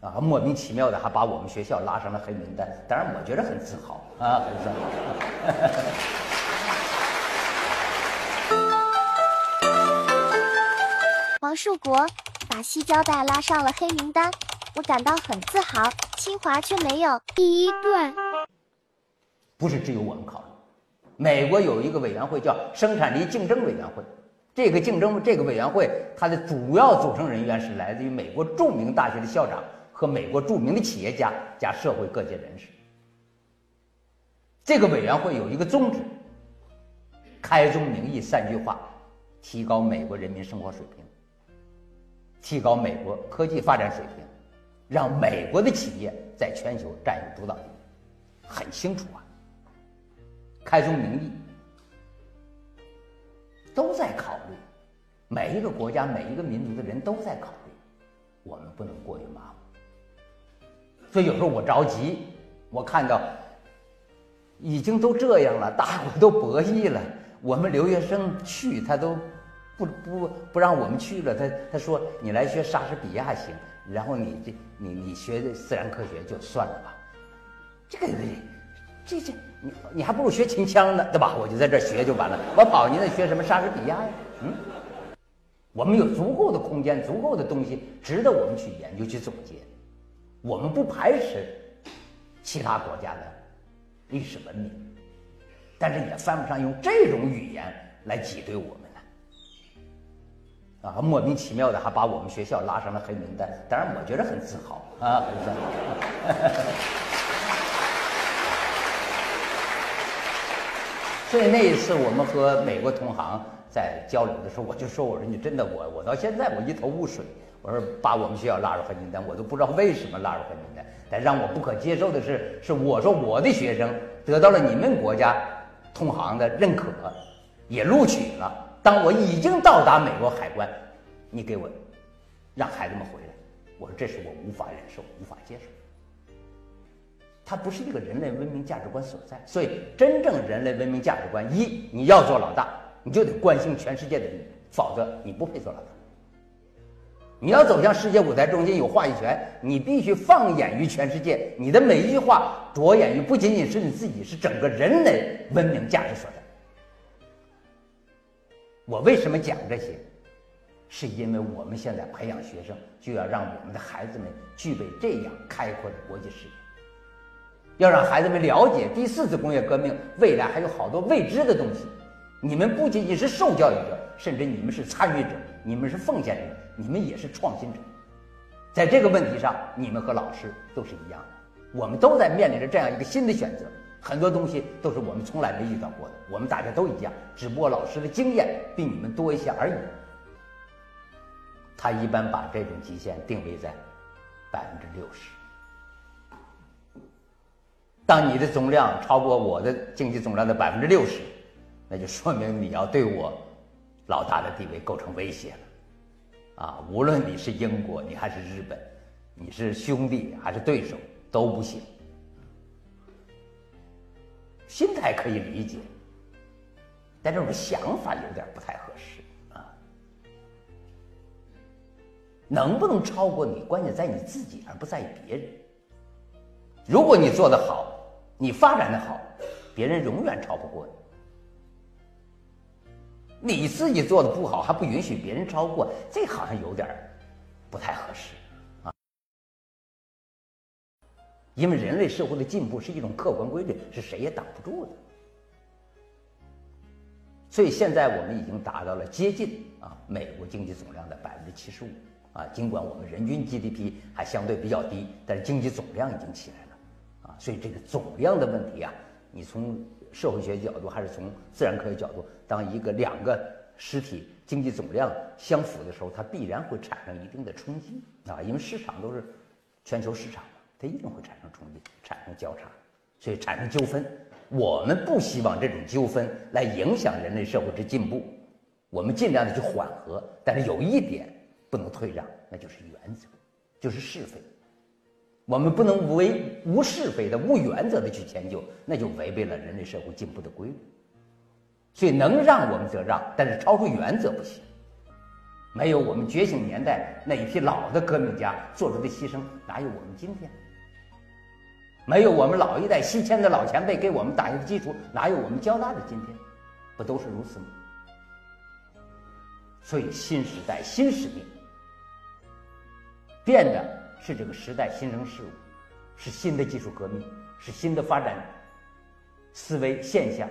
啊，莫名其妙的还把我们学校拉上了黑名单。当然，我觉得很自豪啊，很自豪。王树国把西交大拉上了黑名单，我感到很自豪。清华却没有。第一段不是只有我们考虑，美国有一个委员会叫生产力竞争委员会，这个竞争这个委员会它的主要组成人员是来自于美国著名大学的校长和美国著名的企业家加社会各界人士。这个委员会有一个宗旨：开宗明义三句话，提高美国人民生活水平。提高美国科技发展水平，让美国的企业在全球占有主导地位，很清楚啊。开宗明义，都在考虑，每一个国家、每一个民族的人都在考虑，我们不能过于麻木。所以有时候我着急，我看到已经都这样了，大伙都博弈了，我们留学生去他都。不不不让我们去了，他他说你来学莎士比亚行，然后你这你你学的自然科学就算了吧，这个这这你你还不如学秦腔呢，对吧？我就在这学就完了，我跑你那学什么莎士比亚呀？嗯，我们有足够的空间，足够的东西值得我们去研究去总结，我们不排斥其他国家的历史文明，但是也犯不上用这种语言来挤兑我们。啊，莫名其妙的还把我们学校拉上了黑名单，当然我觉得很自豪啊，很自豪。所以那一次我们和美国同行在交流的时候，我就说：“我说你真的，我我到现在我一头雾水。我说把我们学校拉入黑名单，我都不知道为什么拉入黑名单。但让我不可接受的是，是我说我的学生得到了你们国家同行的认可，也录取了。”当我已经到达美国海关，你给我让孩子们回来，我说这是我无法忍受、无法接受。它不是一个人类文明价值观所在。所以，真正人类文明价值观，一你要做老大，你就得关心全世界的人，否则你不配做老大。你要走向世界舞台中间有话语权，你必须放眼于全世界，你的每一句话着眼于不仅仅是你自己，是整个人类文明价值所在。我为什么讲这些？是因为我们现在培养学生，就要让我们的孩子们具备这样开阔的国际视野，要让孩子们了解第四次工业革命未来还有好多未知的东西。你们不仅仅是受教育者，甚至你们是参与者，你们是奉献者，你们也是创新者。在这个问题上，你们和老师都是一样的，我们都在面临着这样一个新的选择。很多东西都是我们从来没遇到过的，我们大家都一样，只不过老师的经验比你们多一些而已。他一般把这种极限定位在百分之六十。当你的总量超过我的经济总量的百分之六十，那就说明你要对我老大的地位构成威胁了。啊，无论你是英国，你还是日本，你是兄弟还是对手都不行。心态可以理解，但这种想法有点不太合适啊。能不能超过你，关键在你自己，而不在于别人。如果你做得好，你发展的好，别人永远超不过你。你自己做的不好，还不允许别人超过，这好像有点不太合适啊。因为人类社会的进步是一种客观规律，是谁也挡不住的。所以现在我们已经达到了接近啊美国经济总量的百分之七十五啊，尽管我们人均 GDP 还相对比较低，但是经济总量已经起来了啊。所以这个总量的问题啊，你从社会学角度还是从自然科学角度，当一个两个实体经济总量相符的时候，它必然会产生一定的冲击啊，因为市场都是全球市场。它一定会产生冲击，产生交叉，所以产生纠纷。我们不希望这种纠纷来影响人类社会之进步，我们尽量的去缓和。但是有一点不能退让，那就是原则，就是是非。我们不能为无是非的、无原则的去迁就，那就违背了人类社会进步的规律。所以能让我们则让，但是超出原则不行。没有我们觉醒年代那一批老的革命家做出的牺牲，哪有我们今天？没有我们老一代西迁的老前辈给我们打下的基础，哪有我们交大的今天？不都是如此吗？所以，新时代新使命，变的是这个时代新生事物，是新的技术革命，是新的发展思维现象。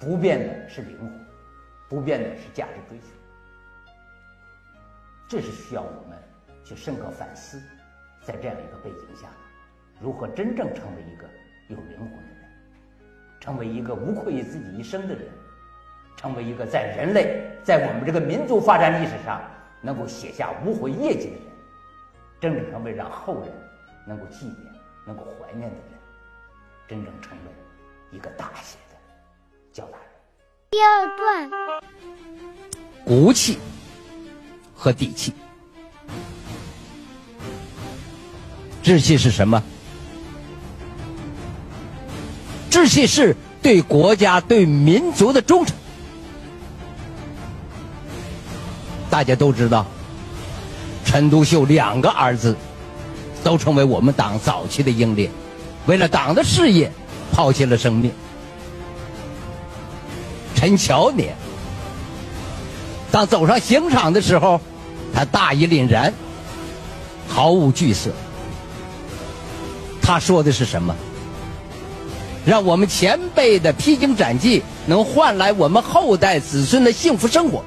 不变的是灵魂，不变的是价值追求。这是需要我们去深刻反思，在这样一个背景下，如何真正成为一个有灵魂的人，成为一个无愧于自己一生的人，成为一个在人类在我们这个民族发展历史上能够写下无悔业绩的人，真正成为让后人能够纪念、能够怀念的人，真正成为一个大写的交大人。第二段，骨气。和底气，志气是什么？志气是对国家、对民族的忠诚。大家都知道，陈独秀两个儿子都成为我们党早期的英烈，为了党的事业抛弃了生命。陈乔年。当走上刑场的时候，他大义凛然，毫无惧色。他说的是什么？让我们前辈的披荆斩棘能换来我们后代子孙的幸福生活，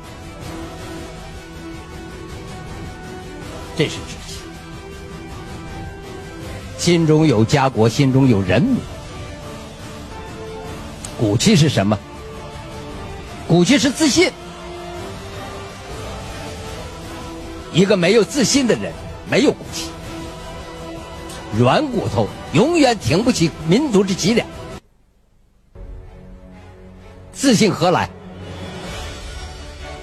这是志气。心中有家国，心中有人民。骨气是什么？骨气是自信。一个没有自信的人，没有骨气，软骨头永远挺不起民族之脊梁。自信何来？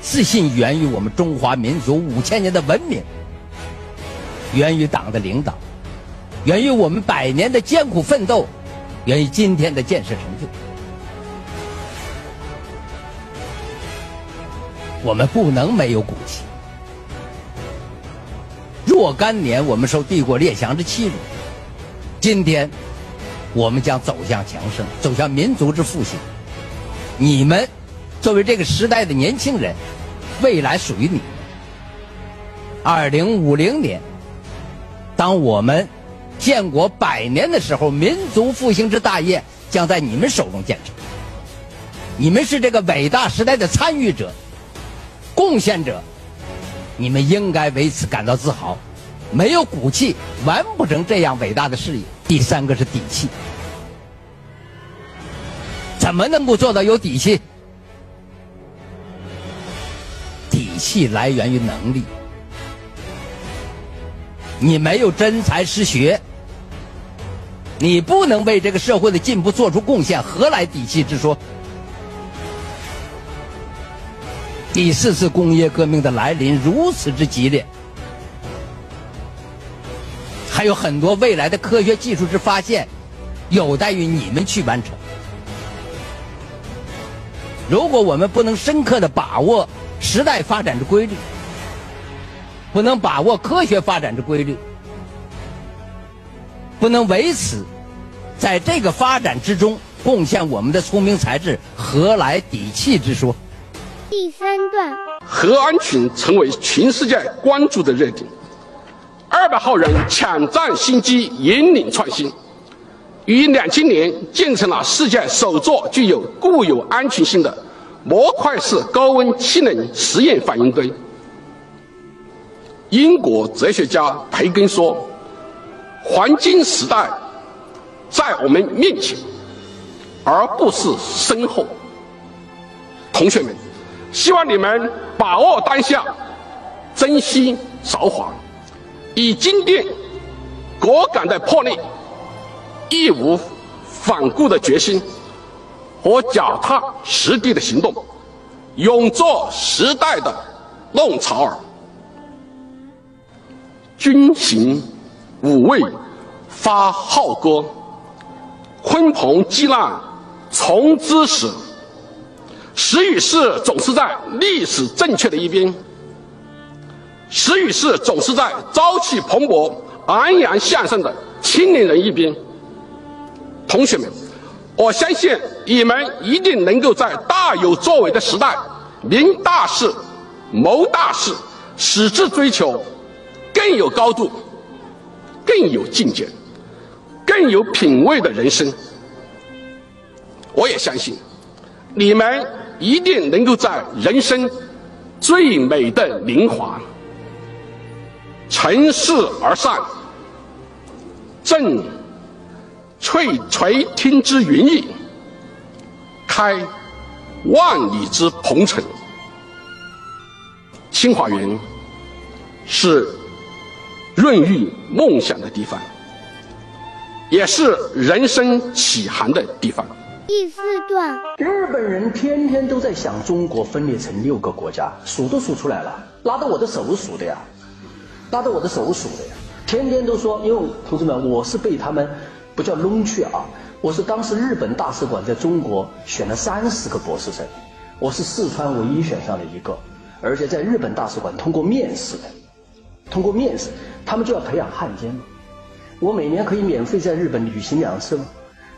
自信源于我们中华民族五千年的文明，源于党的领导，源于我们百年的艰苦奋斗，源于今天的建设成就。我们不能没有骨气。若干年，我们受帝国列强之欺辱。今天，我们将走向强盛，走向民族之复兴。你们，作为这个时代的年轻人，未来属于你。二零五零年，当我们建国百年的时候，民族复兴之大业将在你们手中建成。你们是这个伟大时代的参与者、贡献者。你们应该为此感到自豪，没有骨气完不成这样伟大的事业。第三个是底气，怎么能够做到有底气？底气来源于能力，你没有真才实学，你不能为这个社会的进步做出贡献，何来底气之说？第四次工业革命的来临如此之激烈，还有很多未来的科学技术之发现，有待于你们去完成。如果我们不能深刻的把握时代发展的规律，不能把握科学发展之规律，不能为此在这个发展之中贡献我们的聪明才智，何来底气之说？第三段，核安全成为全世界关注的热点。二百号人抢占新机，引领创新，于两千年建成了世界首座具有固有安全性的模块式高温气冷实验反应堆。英国哲学家培根说：“黄金时代在我们面前，而不是身后。”同学们。希望你们把握当下，珍惜韶华，以坚定、果敢的魄力、义无反顾的决心和脚踏实地的行动，勇作时代的弄潮儿。军行五位发号歌，鲲鹏击浪从之始。时与势总是在历史正确的一边，时与势总是在朝气蓬勃、昂扬向上的青年人一边。同学们，我相信你们一定能够在大有作为的时代，明大事、谋大事，矢志追求更有高度、更有境界、更有品位的人生。我也相信，你们一定能够在人生最美的年华，乘势而上，正翠垂听之云翼，开万里之鹏程。清华园是孕育梦想的地方，也是人生起航的地方。第四段，日本人天天都在想中国分裂成六个国家，数都数出来了，拉着我的手数的呀，拉着我的手数的呀，天天都说，因为同志们，我是被他们不叫弄去啊，我是当时日本大使馆在中国选了三十个博士生，我是四川唯一选上的一个，而且在日本大使馆通过面试的，通过面试，他们就要培养汉奸嘛，我每年可以免费在日本旅行两次吗？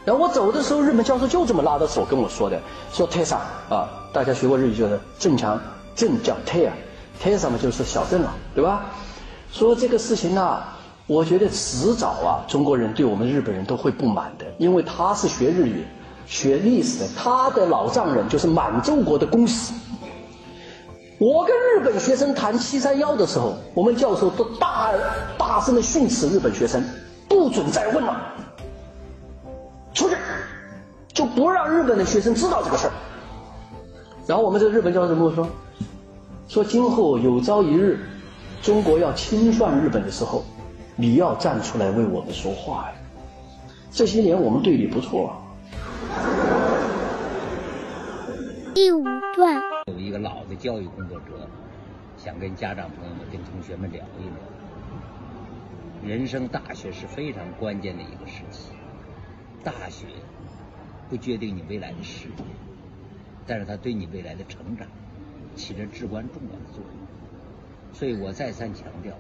然后我走的时候，日本教授就这么拉着手跟我说的，说 “Tessa 啊，大家学过日语就是正强正叫 Tessa，Tessa 嘛就是小镇了，对吧？说这个事情呢，我觉得迟早啊，中国人对我们日本人都会不满的，因为他是学日语、学历史的，他的老丈人就是满洲国的公使。我跟日本学生谈七三幺的时候，我们教授都大大声的训斥日本学生，不准再问了。出去，就不让日本的学生知道这个事儿。然后我们这个日本教授跟我说，说今后有朝一日，中国要清算日本的时候，你要站出来为我们说话呀。这些年我们对你不错。第五段，有一个老的教育工作者，想跟家长朋友们、跟同学们聊一聊，人生大学是非常关键的一个时期。大学不决定你未来的事业，但是它对你未来的成长起着至关重要的作用。所以我再三强调，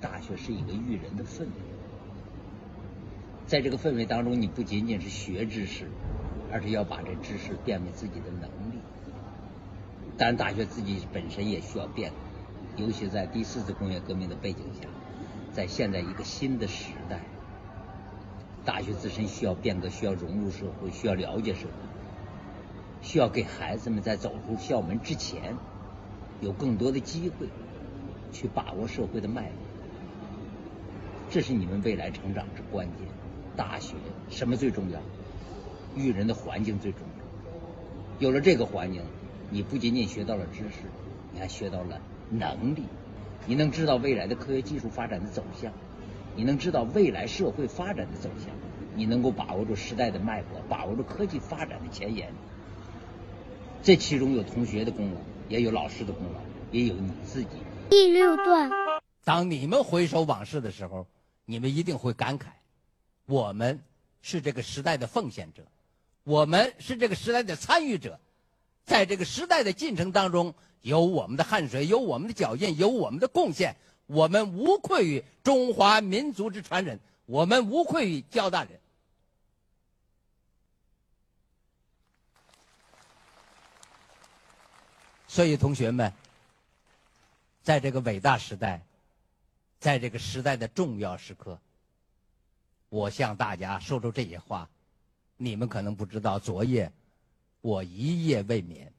大学是一个育人的氛围。在这个氛围当中，你不仅仅是学知识，而是要把这知识变为自己的能力。当然，大学自己本身也需要变，尤其在第四次工业革命的背景下，在现在一个新的时代。大学自身需要变革，需要融入社会，需要了解社会，需要给孩子们在走出校门之前，有更多的机会去把握社会的脉络。这是你们未来成长之关键。大学什么最重要？育人的环境最重要。有了这个环境，你不仅仅学到了知识，你还学到了能力，你能知道未来的科学技术发展的走向。你能知道未来社会发展的走向，你能够把握住时代的脉搏，把握住科技发展的前沿。这其中有同学的功劳，也有老师的功劳，也有你自己。第六段，当你们回首往事的时候，你们一定会感慨：我们是这个时代的奉献者，我们是这个时代的参与者，在这个时代的进程当中，有我们的汗水，有我们的脚印，有我们的贡献。我们无愧于中华民族之传人，我们无愧于交大人。所以，同学们，在这个伟大时代，在这个时代的重要时刻，我向大家说出这些话，你们可能不知道，昨夜我一夜未眠。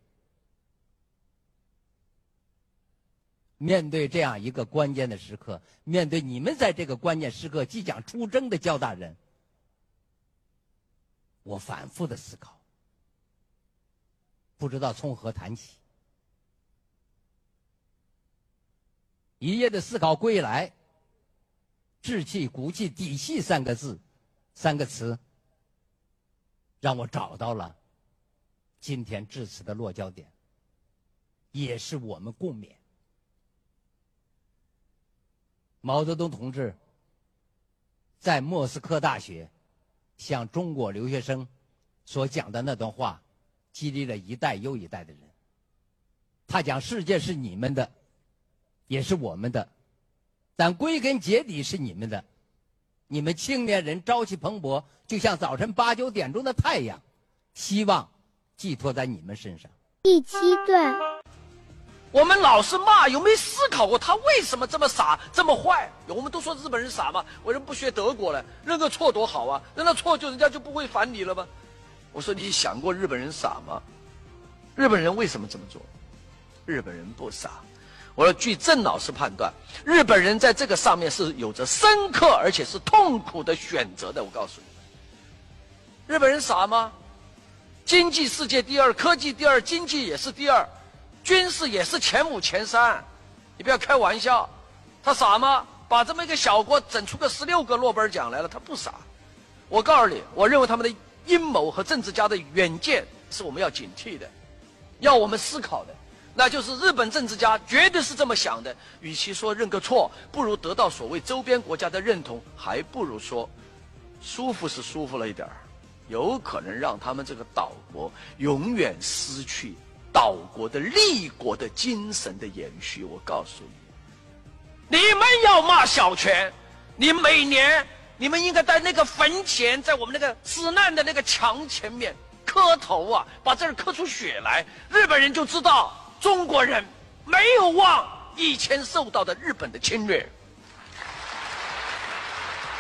面对这样一个关键的时刻，面对你们在这个关键时刻即将出征的焦大人，我反复的思考，不知道从何谈起。一夜的思考归来，志气、骨气、底气三个字，三个词，让我找到了今天至此的落脚点，也是我们共勉。毛泽东同志在莫斯科大学向中国留学生所讲的那段话，激励了一代又一代的人。他讲：“世界是你们的，也是我们的，但归根结底是你们的。你们青年人朝气蓬勃，就像早晨八九点钟的太阳，希望寄托在你们身上。第七段，我们老是骂，有没有思考过他为什么这么傻、这么坏？我们都说日本人傻嘛，为什么不学德国了？认个错多好啊！认了错就人家就不会烦你了吗？我说你想过日本人傻吗？日本人为什么这么做？日本人不傻。我说，据郑老师判断，日本人在这个上面是有着深刻而且是痛苦的选择的。我告诉你们，日本人傻吗？经济世界第二，科技第二，经济也是第二，军事也是前五前三。你不要开玩笑，他傻吗？把这么一个小国整出个十六个诺贝尔奖来了，他不傻。我告诉你，我认为他们的阴谋和政治家的远见是我们要警惕的，要我们思考的。那就是日本政治家绝对是这么想的。与其说认个错，不如得到所谓周边国家的认同，还不如说，舒服是舒服了一点儿，有可能让他们这个岛国永远失去岛国的立国的精神的延续。我告诉你，你们要骂小泉，你每年你们应该在那个坟前，在我们那个死难的那个墙前面磕头啊，把这儿磕出血来，日本人就知道。中国人没有忘以前受到的日本的侵略。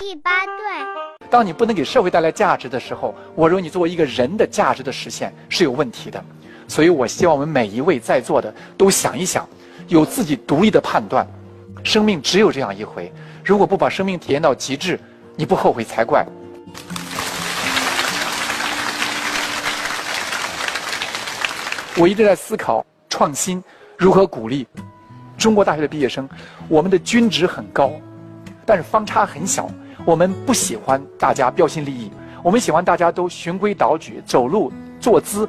第八段，当你不能给社会带来价值的时候，我认为你作为一个人的价值的实现是有问题的。所以我希望我们每一位在座的都想一想，有自己独立的判断。生命只有这样一回，如果不把生命体验到极致，你不后悔才怪。我一直在思考。创新如何鼓励中国大学的毕业生？我们的均值很高，但是方差很小。我们不喜欢大家标新立异，我们喜欢大家都循规蹈矩，走路坐姿，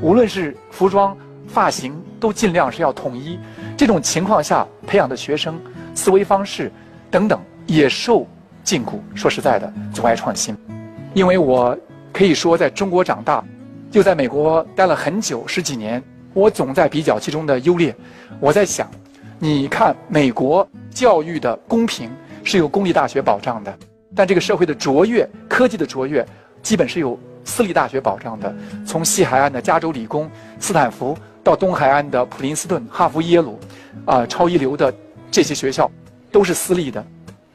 无论是服装、发型，都尽量是要统一。这种情况下培养的学生思维方式等等也受禁锢。说实在的，阻碍创新。因为我可以说在中国长大，又在美国待了很久十几年。我总在比较其中的优劣，我在想，你看美国教育的公平是由公立大学保障的，但这个社会的卓越、科技的卓越，基本是由私立大学保障的。从西海岸的加州理工、斯坦福，到东海岸的普林斯顿、哈佛、耶鲁，啊，超一流的这些学校，都是私立的。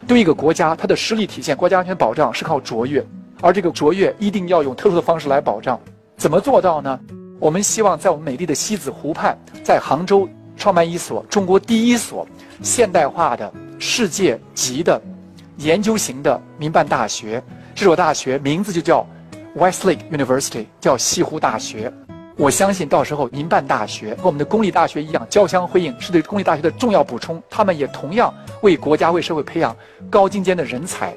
对一个国家，它的实力体现、国家安全保障是靠卓越，而这个卓越一定要用特殊的方式来保障。怎么做到呢？我们希望在我们美丽的西子湖畔，在杭州创办一所中国第一所现代化的世界级的研究型的民办大学。这所大学名字就叫 Westlake University，叫西湖大学。我相信到时候民办大学和我们的公立大学一样交相辉映，是对公立大学的重要补充。他们也同样为国家为社会培养高精尖的人才。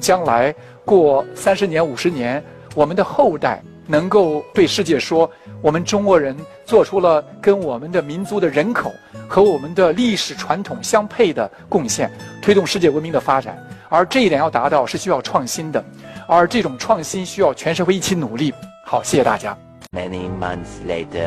将来过三十年、五十年，我们的后代。能够对世界说，我们中国人做出了跟我们的民族的人口和我们的历史传统相配的贡献，推动世界文明的发展。而这一点要达到，是需要创新的，而这种创新需要全社会一起努力。好，谢谢大家。Many months later.